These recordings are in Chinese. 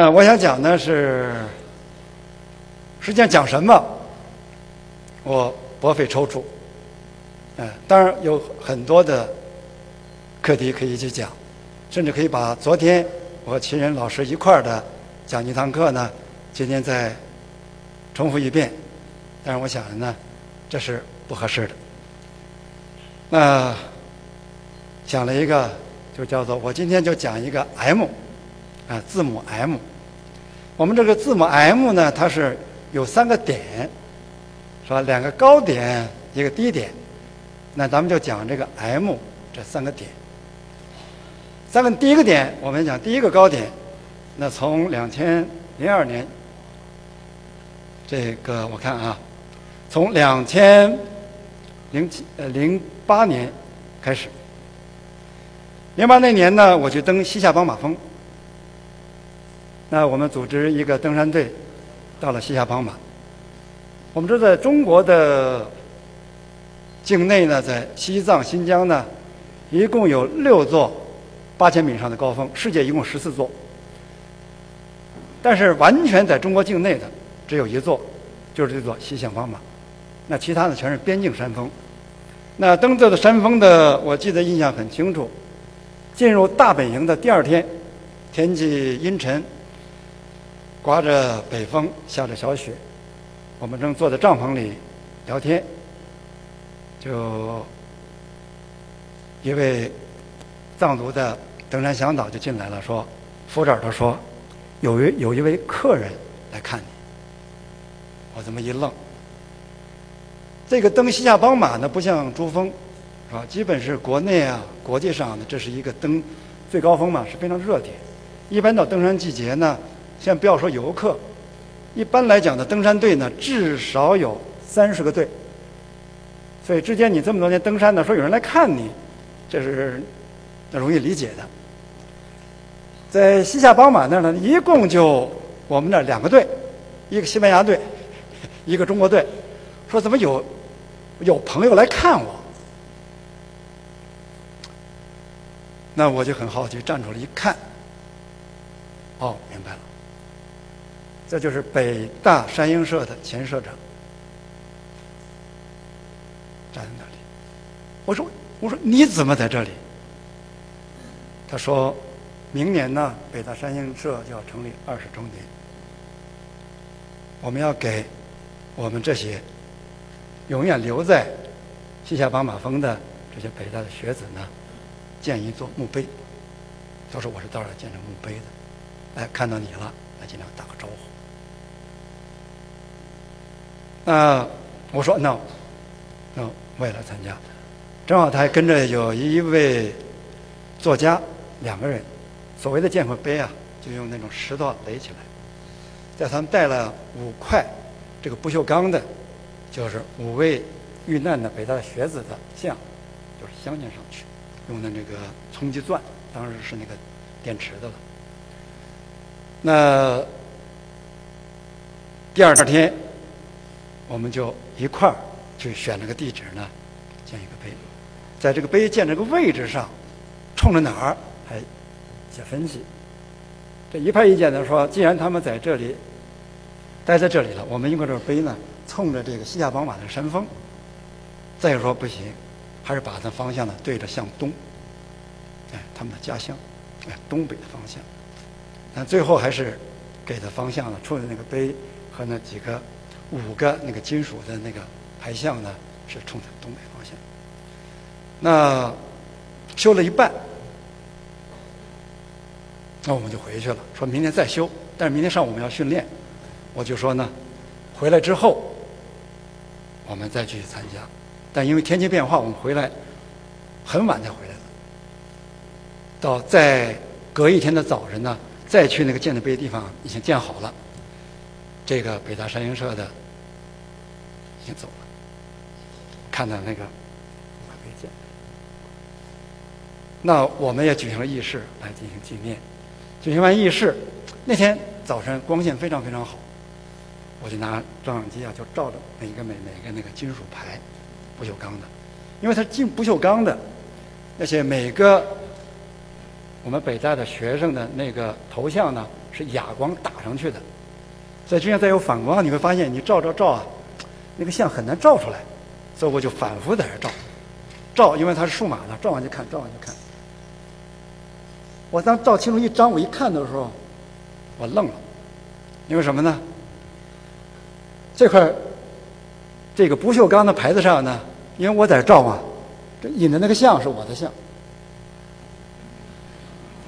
呃，我想讲的是，实际上讲什么，我颇费抽出。嗯，当然有很多的课题可以去讲，甚至可以把昨天我和秦仁老师一块儿的讲一堂课呢，今天再重复一遍。但是我想呢，这是不合适的。那讲了一个，就叫做我今天就讲一个 M，啊，字母 M。我们这个字母 M 呢，它是有三个点，是吧？两个高点，一个低点。那咱们就讲这个 M 这三个点。三个第一个点，我们讲第一个高点。那从两千零二年，这个我看啊，从两千零七呃零八年开始，零八那年呢，我去登西夏邦马峰。那我们组织一个登山队，到了西夏邦马。我们知道，在中国的境内呢，在西藏、新疆呢，一共有六座八千米以上的高峰，世界一共十四座。但是完全在中国境内的只有一座，就是这座西夏邦马。那其他的全是边境山峰。那登这座山峰的，我记得印象很清楚。进入大本营的第二天，天气阴沉。刮着北风，下着小雪，我们正坐在帐篷里聊天，就一位藏族的登山向导就进来了，说：“扶着耳朵说，有一有一位客人来看你。”我这么一愣。这个登西夏邦马呢，不像珠峰，是吧？基本是国内啊、国际上的，这是一个登最高峰嘛，是非常热点。一般到登山季节呢。先不要说游客，一般来讲的登山队呢，至少有三十个队。所以之间你这么多年登山呢，说有人来看你，这是容易理解的。在西夏邦马那儿呢，一共就我们那儿两个队，一个西班牙队，一个中国队。说怎么有有朋友来看我？那我就很好奇，站出来一看，哦，明白了。这就是北大山鹰社的前社长，站在那里。我说：“我说你怎么在这里？”他说：“明年呢，北大山鹰社就要成立二十周年，我们要给我们这些永远留在西夏邦马峰的这些北大的学子呢，建一座墓碑。”他说：“我是到这儿建这墓碑的，哎，看到你了，来尽量打个招呼。”那我说那，那我也来参加。正好他还跟着有一位作家，两个人。所谓的建会碑啊，就用那种石头垒起来。在他们带了五块这个不锈钢的，就是五位遇难的北大的学子的像，就是镶嵌上去，用的那个冲击钻，当时是那个电池的了。那第二天。我们就一块儿去选了个地址呢，建一个碑，在这个碑建这个位置上，冲着哪儿还写分析。这一派意见呢说，既然他们在这里待在这里了，我们用个这个碑呢冲着这个西夏邦马的山峰。再说不行，还是把它方向呢对着向东，哎，他们的家乡，哎，东北的方向。但最后还是给的方向呢，冲着那个碑和那几个。五个那个金属的那个牌像呢，是冲着东北方向。那修了一半，那我们就回去了，说明天再修。但是明天上午我们要训练，我就说呢，回来之后我们再去参加。但因为天气变化，我们回来很晚才回来了。到再隔一天的早晨呢，再去那个建的碑地方已经建好了。这个北大山鹰社的走了，看到那个碑建，那我们也举行了仪式来进行纪念。举行完仪式，那天早晨光线非常非常好，我就拿照相机啊，就照着每一个每每个那个金属牌，不锈钢的，因为它进不锈钢的，那些每个我们北大的学生的那个头像呢，是哑光打上去的，所以这样再有反光，你会发现你照照照啊，那个像很难照出来，所以我就反复在这照，照，因为它是数码的，照完就看，照完就看。我当照清楚一张，我一看的时候，我愣了，因为什么呢？这块这个不锈钢的牌子上呢，因为我在照嘛，这引的那个像是我的像。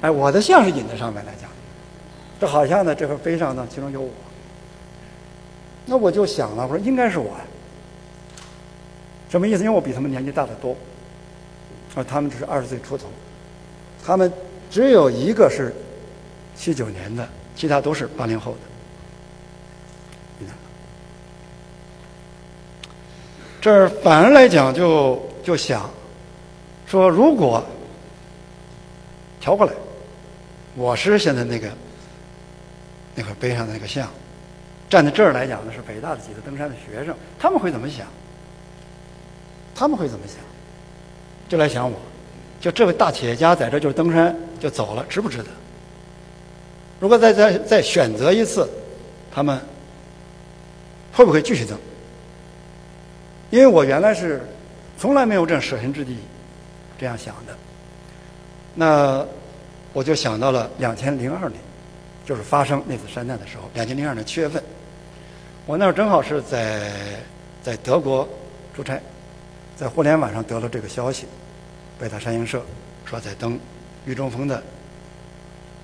哎，我的像是引在上面来讲，这好像呢，这块碑上呢，其中有我。那我就想了，我说应该是我呀。什么意思？因为我比他们年纪大得多，啊，他们只是二十岁出头，他们只有一个是七九年的，其他都是八零后的。这反而来讲，就就想说，如果调过来。我是现在那个那块碑上的那个像，站在这儿来讲呢，是北大的几个登山的学生，他们会怎么想？他们会怎么想？就来想我，就这位大企业家在这儿就是登山就走了，值不值得？如果再再再选择一次，他们会不会继续登？因为我原来是从来没有这样舍身之地这样想的，那。我就想到了两千零二年，就是发生那次山难的时候。两千零二年七月份，我那儿正好是在在德国出差，在互联网上得了这个消息，北大山鹰社说在登玉中峰的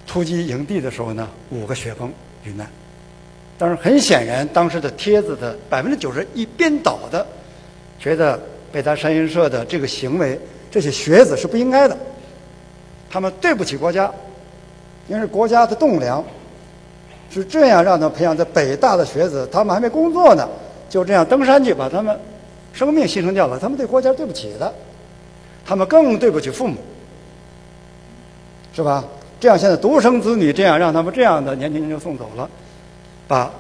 突击营地的时候呢，五个雪崩遇难。但是很显然，当时的帖子的百分之九十一编导的，觉得北大山鹰社的这个行为，这些学子是不应该的。他们对不起国家，因为国家的栋梁是这样让他培养在北大的学子，他们还没工作呢，就这样登山去把他们生命牺牲掉了，他们对国家对不起的，他们更对不起父母，是吧？这样现在独生子女这样让他们这样的年轻人就送走了，把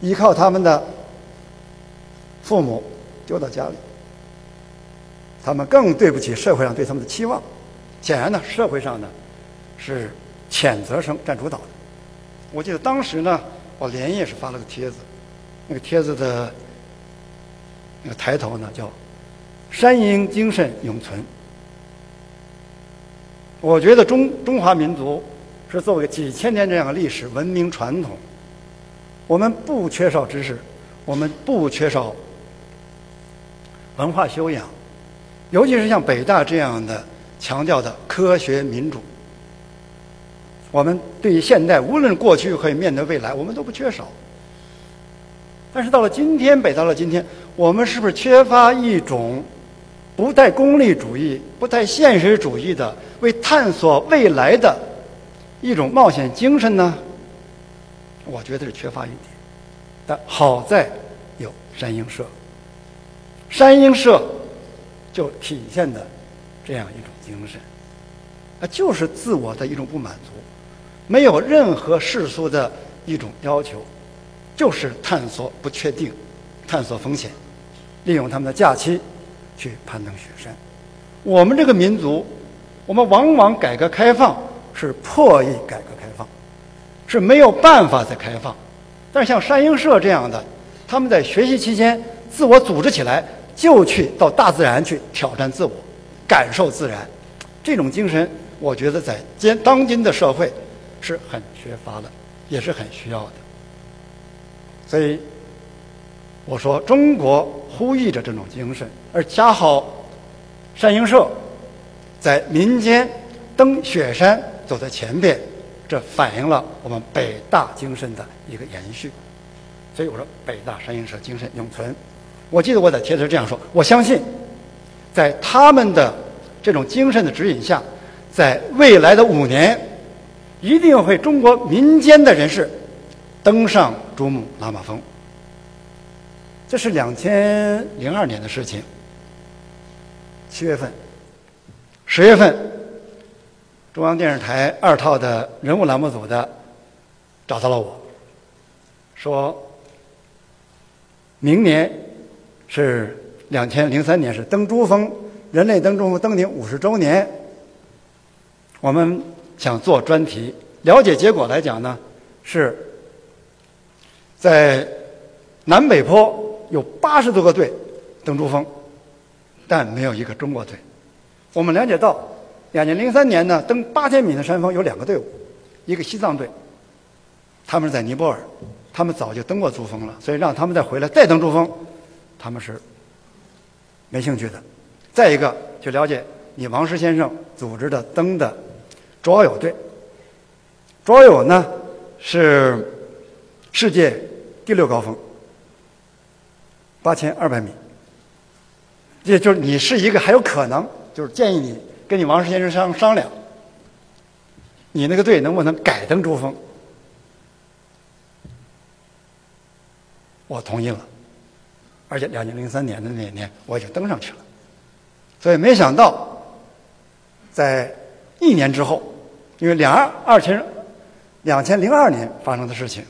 依靠他们的父母丢到家里，他们更对不起社会上对他们的期望。显然呢，社会上呢是谴责声占主导的。我记得当时呢，我连夜是发了个帖子，那个帖子的那个抬头呢叫“山鹰精神永存”。我觉得中中华民族是作为几千年这样的历史文明传统，我们不缺少知识，我们不缺少文化修养，尤其是像北大这样的。强调的科学民主，我们对于现代，无论过去可以面对未来，我们都不缺少。但是到了今天，北到了今天，我们是不是缺乏一种不带功利主义、不带现实主义的为探索未来的一种冒险精神呢？我觉得是缺乏一点。但好在有山鹰社，山鹰社就体现的这样一种。精神，啊，就是自我的一种不满足，没有任何世俗的一种要求，就是探索不确定，探索风险，利用他们的假期去攀登雪山。我们这个民族，我们往往改革开放是破译改革开放，是没有办法再开放。但是像山鹰社这样的，他们在学习期间自我组织起来，就去到大自然去挑战自我。感受自然，这种精神，我觉得在今当今的社会是很缺乏的，也是很需要的。所以，我说中国呼吁着这种精神，而恰好山鹰社在民间登雪山走在前边，这反映了我们北大精神的一个延续。所以我说，北大山鹰社精神永存。我记得我在帖子这样说，我相信。在他们的这种精神的指引下，在未来的五年，一定会中国民间的人士登上珠穆朗玛峰。这是两千零二年的事情。七月份、十月份，中央电视台二套的人物栏目组的找到了我，说明年是。两千零三年是登珠峰，人类登珠峰登顶五十周年。我们想做专题，了解结果来讲呢，是在南北坡有八十多个队登珠峰，但没有一个中国队。我们了解到，两千零三年呢，登八千米的山峰有两个队伍，一个西藏队，他们是在尼泊尔，他们早就登过珠峰了，所以让他们再回来再登珠峰，他们是没兴趣的。再一个，就了解你王石先生组织的登的卓友队。卓友呢是世界第六高峰，八千二百米。也就是你是一个还有可能，就是建议你跟你王石先生商商量，你那个队能不能改登珠峰？我同意了，而且两千零三年的那年我已经登上去了。所以没想到，在一年之后，因为两二二千两千零二年发生的事情，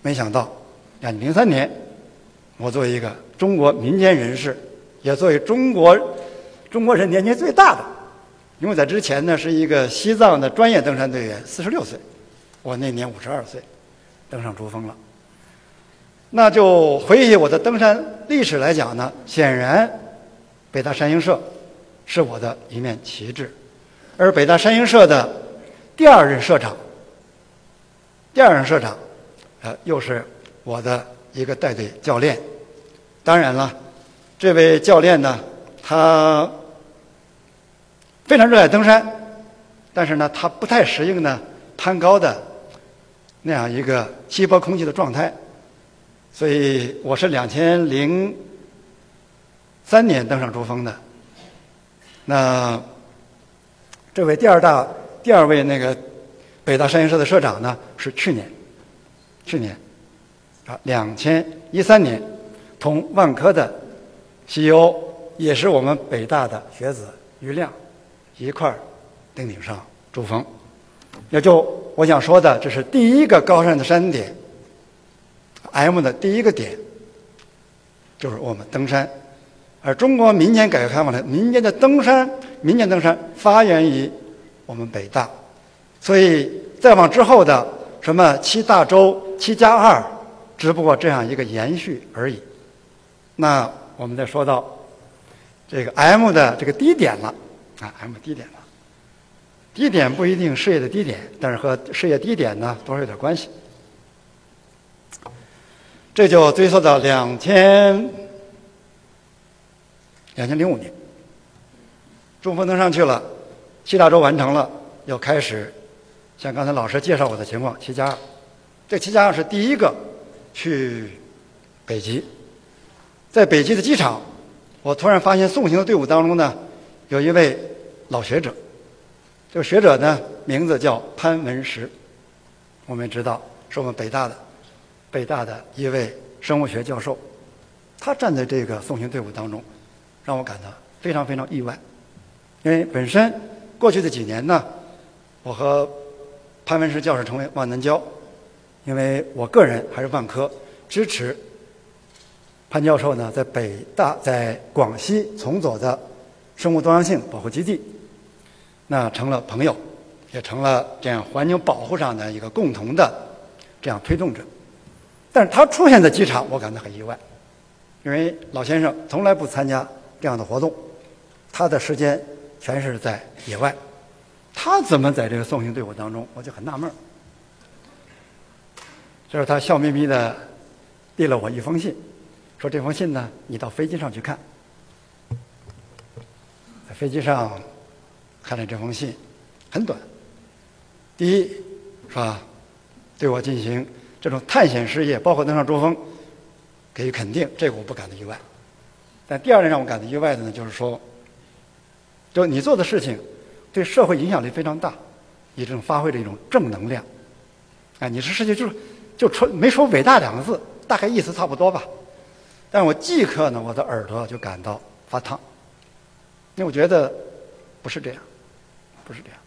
没想到两千零三年，我作为一个中国民间人士，也作为中国中国人年纪最大的，因为在之前呢是一个西藏的专业登山队员，四十六岁，我那年五十二岁，登上珠峰了。那就回忆我的登山历史来讲呢，显然。北大山鹰社是我的一面旗帜，而北大山鹰社的第二任社长，第二任社长，呃，又是我的一个带队教练。当然了，这位教练呢，他非常热爱登山，但是呢，他不太适应呢攀高的那样一个稀薄空气的状态，所以我是两千零。三年登上珠峰的，那这位第二大第二位那个北大山鹰社的社长呢，是去年，去年啊，两千一三年，同万科的 CEO 也是我们北大的学子于亮一块儿登顶上珠峰。也就我想说的，这是第一个高山的山点，M 的第一个点，就是我们登山。而中国民间改革开放的民间的登山，民间登山发源于我们北大，所以再往之后的什么七大洲、七加二，只不过这样一个延续而已。那我们再说到这个 M 的这个低点了啊，M 低点了，低点不一定事业的低点，但是和事业低点呢多少有点关系。这就追溯到两千。两千零五年，中峰登上去了，七大洲完成了，又开始像刚才老师介绍我的情况，七加二。这七加二是第一个去北极，在北极的机场，我突然发现送行的队伍当中呢，有一位老学者，这个学者呢名字叫潘文石，我们知道是我们北大的北大的一位生物学教授，他站在这个送行队伍当中。让我感到非常非常意外，因为本身过去的几年呢，我和潘文石教授成为万能交，因为我个人还是万科支持潘教授呢，在北大在广西崇左的生物多样性保护基地，那成了朋友，也成了这样环境保护上的一个共同的这样推动者。但是他出现在机场，我感到很意外，因为老先生从来不参加。这样的活动，他的时间全是在野外，他怎么在这个送行队伍当中？我就很纳闷儿。这是他笑眯眯的递了我一封信，说这封信呢，你到飞机上去看。在飞机上看了这封信，很短。第一，是吧？对我进行这种探险事业，包括登上珠峰，给予肯定，这个我不感到意外。但第二点让我感到意外的呢，就是说，就你做的事情对社会影响力非常大，你这种发挥的一种正能量。哎，你这事情就是就纯没说伟大两个字，大概意思差不多吧。但我即刻呢，我的耳朵就感到发烫，因为我觉得不是这样，不是这样。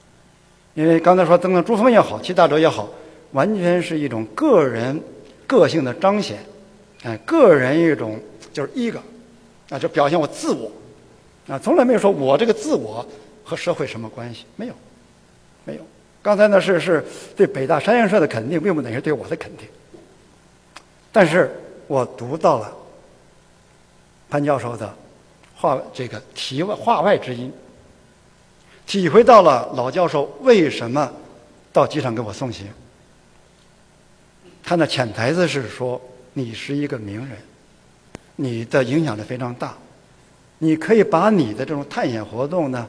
因为刚才说登上珠峰也好，七大洲也好，完全是一种个人个性的彰显，哎，个人一种就是一个。啊，就表现我自我，啊，从来没有说我这个自我和社会什么关系，没有，没有，刚才呢是是对北大山阳社的肯定，并不等于对我的肯定。但是我读到了潘教授的话，这个题外话外之音，体会到了老教授为什么到机场给我送行。他的潜台词是说，你是一个名人，你的影响力非常大，你可以把你的这种探险活动呢，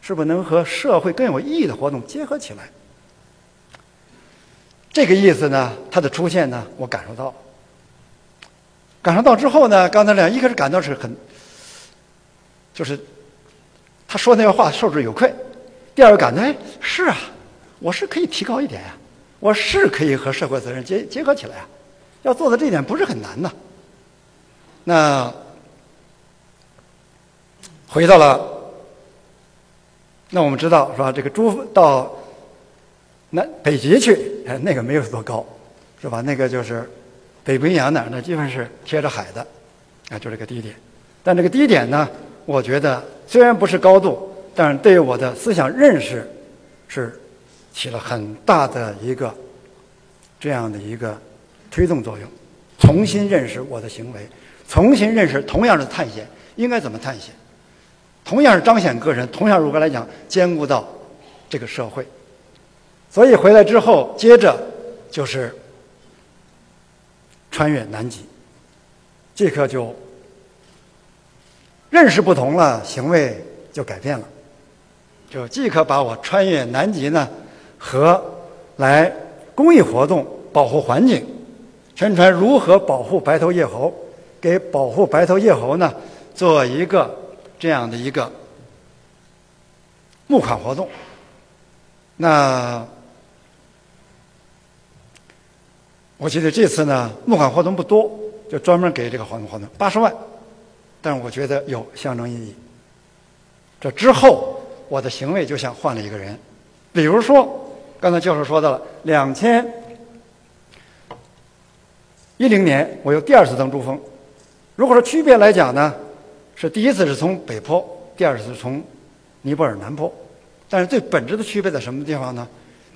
是不是能和社会更有意义的活动结合起来？这个意思呢，他的出现呢，我感受到。感受到之后呢，刚才俩一开始感到是很，就是他说那个话受之有愧。第二个感觉，哎，是啊，我是可以提高一点呀。我是可以和社会责任结结合起来啊，要做到这一点不是很难呐。那回到了，那我们知道是吧？这个珠到南北极去，哎，那个没有多高，是吧？那个就是北冰洋那儿，那基本是贴着海的，啊，就这个低点。但这个低点呢，我觉得虽然不是高度，但是对我的思想认识是。起了很大的一个这样的一个推动作用，重新认识我的行为，重新认识同样的探险应该怎么探险，同样是彰显个人，同样如何来讲兼顾到这个社会。所以回来之后，接着就是穿越南极，这刻就认识不同了，行为就改变了，就即刻把我穿越南极呢。和来公益活动保护环境，宣传如何保护白头叶猴，给保护白头叶猴呢做一个这样的一个募款活动。那我记得这次呢募款活动不多，就专门给这个活动活动八十万，但是我觉得有象征意义。这之后我的行为就像换了一个人，比如说。刚才教授说到了，两千一零年我又第二次登珠峰。如果说区别来讲呢，是第一次是从北坡，第二次是从尼泊尔南坡。但是最本质的区别在什么地方呢？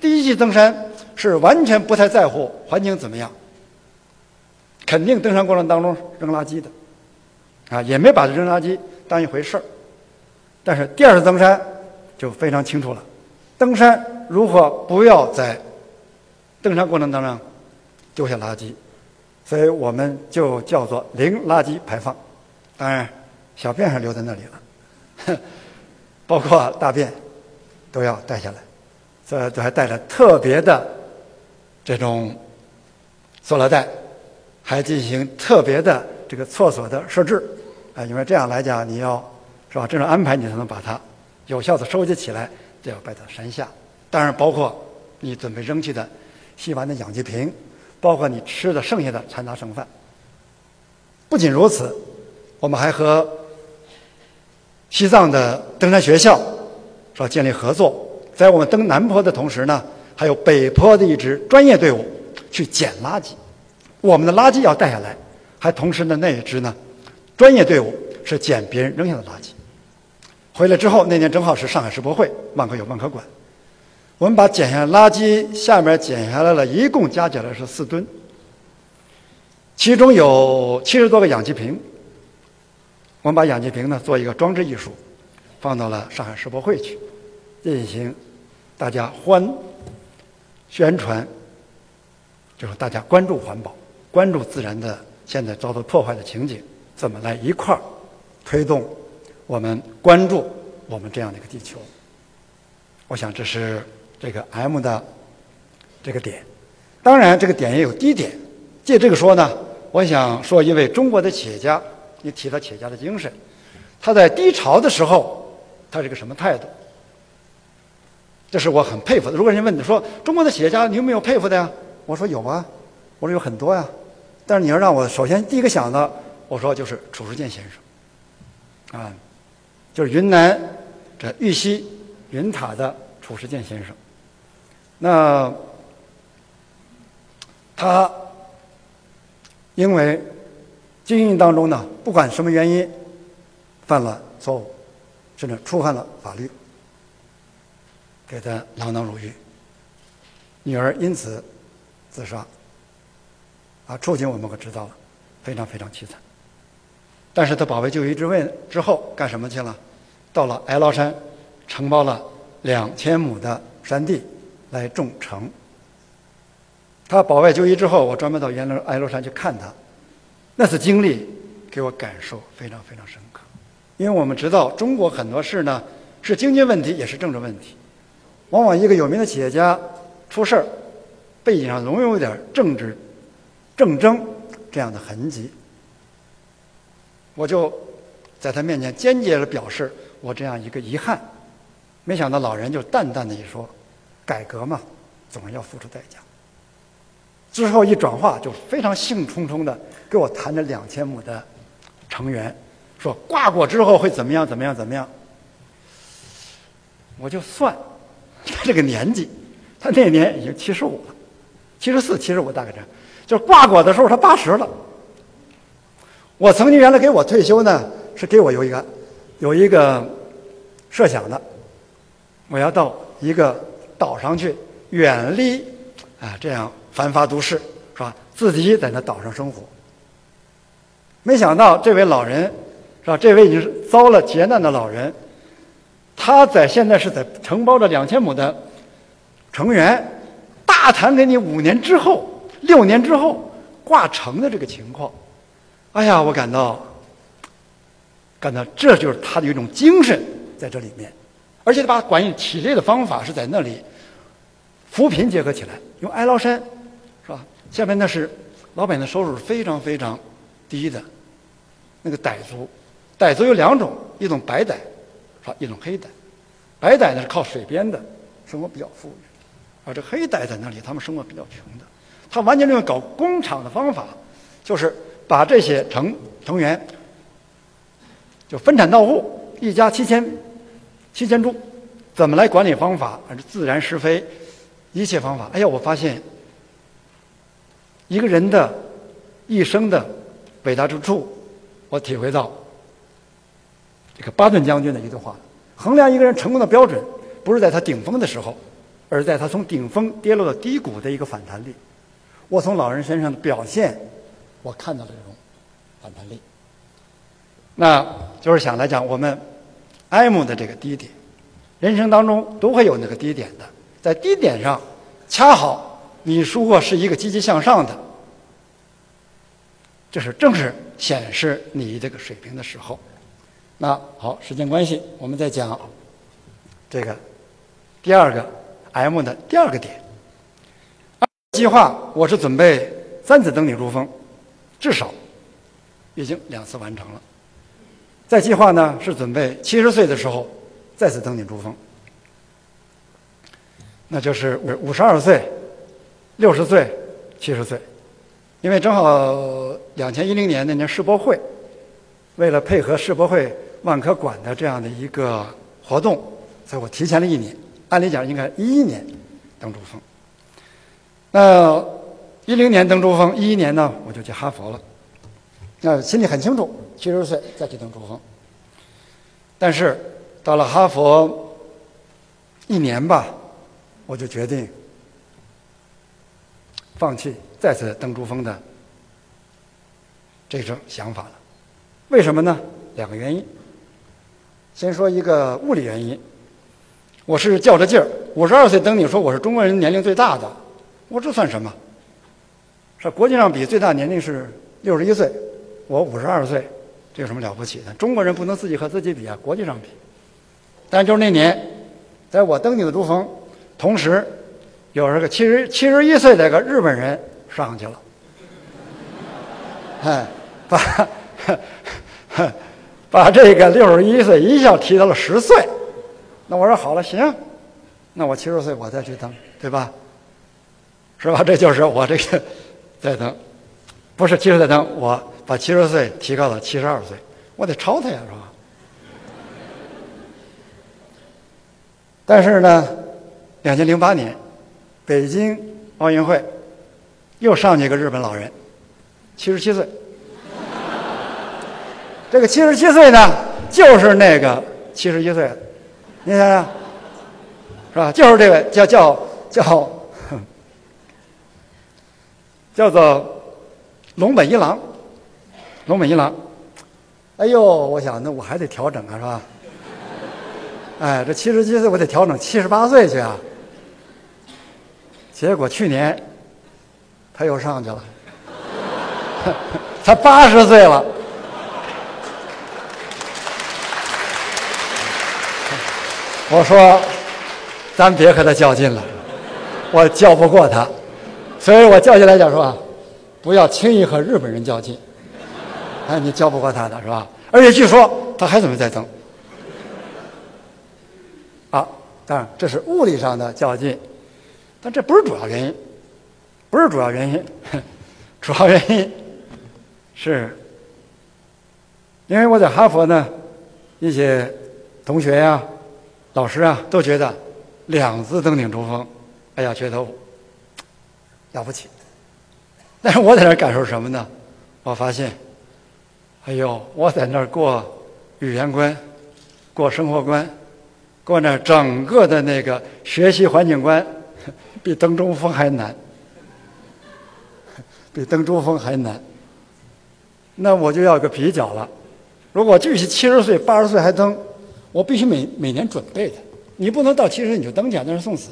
第一季登山是完全不太在乎环境怎么样，肯定登山过程当中扔垃圾的，啊，也没把扔垃圾当一回事儿。但是第二次登山就非常清楚了。登山如何不要在登山过程当中丢下垃圾？所以我们就叫做零垃圾排放。当然，小便还留在那里了，包括大便都要带下来。这都还带着特别的这种塑料袋，还进行特别的这个厕所的设置。啊，因为这样来讲，你要是吧，这种安排你才能把它有效的收集起来。就要摆到山下，当然包括你准备扔弃的吸完的氧气瓶，包括你吃的剩下的残渣剩饭。不仅如此，我们还和西藏的登山学校说建立合作，在我们登南坡的同时呢，还有北坡的一支专业队伍去捡垃圾。我们的垃圾要带下来，还同时呢那一支呢专业队伍是捡别人扔下的垃圾。回来之后，那年正好是上海世博会，万科有万科馆。我们把捡下垃圾下面捡下来了，一共加起来是四吨，其中有七十多个氧气瓶。我们把氧气瓶呢做一个装置艺术，放到了上海世博会去，进行大家欢宣传，就是大家关注环保、关注自然的现在遭到破坏的情景，怎么来一块儿推动。我们关注我们这样的一个地球，我想这是这个 M 的这个点。当然，这个点也有低点。借这个说呢，我想说一位中国的企业家，你提到企业家的精神，他在低潮的时候，他是个什么态度？这是我很佩服的。如果人家问你说中国的企业家你有没有佩服的呀？我说有啊，我说有很多呀。但是你要让我首先第一个想到，我说就是褚时健先生，啊。就是云南这玉溪云塔的褚时健先生，那他因为经营当中呢，不管什么原因犯了错误，甚至触犯了法律，给他锒铛入狱，女儿因此自杀，啊，处境我们可知道了，非常非常凄惨。但是他保卫就医之位之后干什么去了？到了哀牢山，承包了两千亩的山地来种橙。他保外就医之后，我专门到阎罗哀牢山去看他，那次经历给我感受非常非常深刻。因为我们知道中国很多事呢是经济问题，也是政治问题。往往一个有名的企业家出事儿，背景上总有点政治政争这样的痕迹。我就在他面前坚决地表示我这样一个遗憾。没想到老人就淡淡的一说：“改革嘛，总要付出代价。”之后一转化，就非常兴冲冲的给我谈了两千亩的成员，说挂过之后会怎么样怎么样怎么样。我就算他这个年纪，他那年已经七十五了，七十四、七十五大概这样，就是挂果的时候他八十了。我曾经原来给我退休呢，是给我有一个有一个设想的，我要到一个岛上去，远离啊这样。繁华都市是吧？自己在那岛上生活。没想到这位老人是吧？这位已经遭了劫难的老人，他在现在是在承包着两千亩的成员，大谈给你五年之后、六年之后挂成的这个情况。哎呀，我感到感到这就是他的一种精神在这里面，而且他把管理体力的方法是在那里扶贫结合起来，用哀牢山。下面那是老百姓的收入是非常非常低的，那个傣族，傣族有两种，一种白傣，是吧？一种黑傣。白傣呢是靠水边的，生活比较富裕，而这黑傣在那里，他们生活比较穷的。他完全用搞工厂的方法，就是把这些成成员就分产到户，一家七千七千株，怎么来管理方法？而是自然施肥，一切方法。哎呀，我发现。一个人的一生的伟大之处，我体会到这个巴顿将军的一句话：衡量一个人成功的标准，不是在他顶峰的时候，而在他从顶峰跌落到低谷的一个反弹力。我从老人身上的表现，我看到了这种反弹力。那就是想来讲，我们 M 的这个低点，人生当中都会有那个低点的，在低点上，恰好。你如果是一个积极向上的，这是正是显示你这个水平的时候。那好，时间关系，我们再讲这个第二个 M 的第二个点。计划我是准备三次登顶珠峰，至少已经两次完成了。再计划呢是准备七十岁的时候再次登顶珠峰，那就是五五十二岁。六十岁、七十岁，因为正好两千一零年那年世博会，为了配合世博会万科馆的这样的一个活动，所以我提前了一年。按理讲应该一一年登珠峰。那一零年登珠峰，一一年呢我就去哈佛了。那心里很清楚，七十岁再去登珠峰。但是到了哈佛一年吧，我就决定。放弃再次登珠峰的这种想法了，为什么呢？两个原因。先说一个物理原因，我是较着劲儿，五十二岁登顶，说我是中国人年龄最大的，我这算什么？是国际上比最大年龄是六十一岁，我五十二岁，这有什么了不起的？中国人不能自己和自己比啊，国际上比。但就是那年，在我登顶的珠峰，同时。有这个七十七十一岁的个日本人上去了，哎，把把这个六十一岁一下提到了十岁。那我说好了，行，那我七十岁我再去登，对吧？是吧？这就是我这个再登，不是七十再登，我把七十岁提高到七十二岁，我得超他呀，是吧？但是呢，两千零八年。北京奥运会又上去一个日本老人，七十七岁。这个七十七岁呢，就是那个七十一岁，你想想，是吧？就是这个叫叫叫 叫做龙本一郎。龙本一郎，哎呦，我想那我还得调整啊，是吧？哎，这七十七岁我得调整七十八岁去啊。结果去年他又上去了，他八十岁了。我说，咱别和他较劲了，我较不过他，所以我较起来讲说，不要轻易和日本人较劲，哎，你较不过他的是吧？而且据说他还准备再增。啊，当然这是物理上的较劲，但这不是主要原因，不是主要原因，主要原因是，因为我在哈佛呢，一些同学呀。老师啊，都觉得两次登顶珠峰，哎呀，觉得了不起。但是我在那儿感受什么呢？我发现，哎呦，我在那儿过语言关，过生活关，过那整个的那个学习环境关，比登珠峰还难，比登珠峰还难。那我就要个比较了。如果继续七十岁、八十岁还登。我必须每每年准备的，你不能到七十你就登去，那是送死。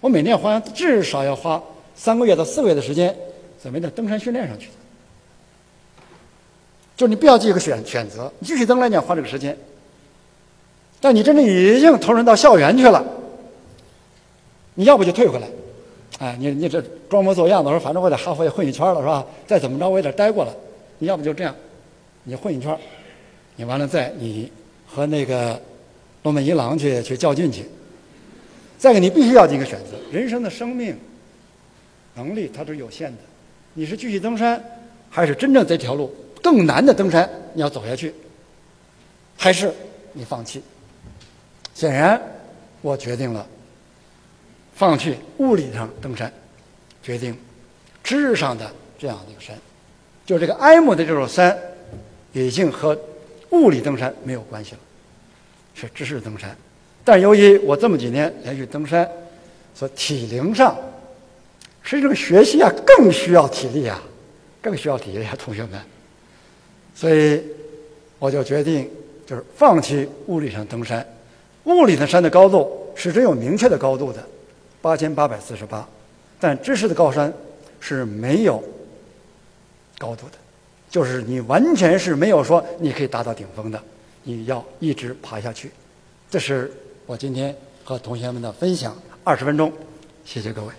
我每年花至少要花三个月到四个月的时间，准备在登山训练上去。就是你不要记一个选选择，你继续登来你要花这个时间。但你真正已经投身到校园去了，你要不就退回来，哎，你你这装模作样的我说，反正我在哈佛也混一圈了是吧？再怎么着我也得待过了，你要不就这样，你混一圈，你完了再你和那个。龙本一郎去去较劲去。再一个，你必须要进一个选择：人生的生命能力它是有限的。你是继续登山，还是真正这条路更难的登山你要走下去，还是你放弃？显然，我决定了放弃物理上登山，决定知识上的这样的一个山。就这个埃姆的这座山，已经和物理登山没有关系了。是知识登山，但由于我这么几年连续登山，所以体能上，实际上学习啊更需要体力啊，更需要体力啊，同学们。所以我就决定就是放弃物理上登山。物理的山的高度是真有明确的高度的，八千八百四十八，但知识的高山是没有高度的，就是你完全是没有说你可以达到顶峰的。你要一直爬下去，这是我今天和同学们的分享。二十分钟，谢谢各位。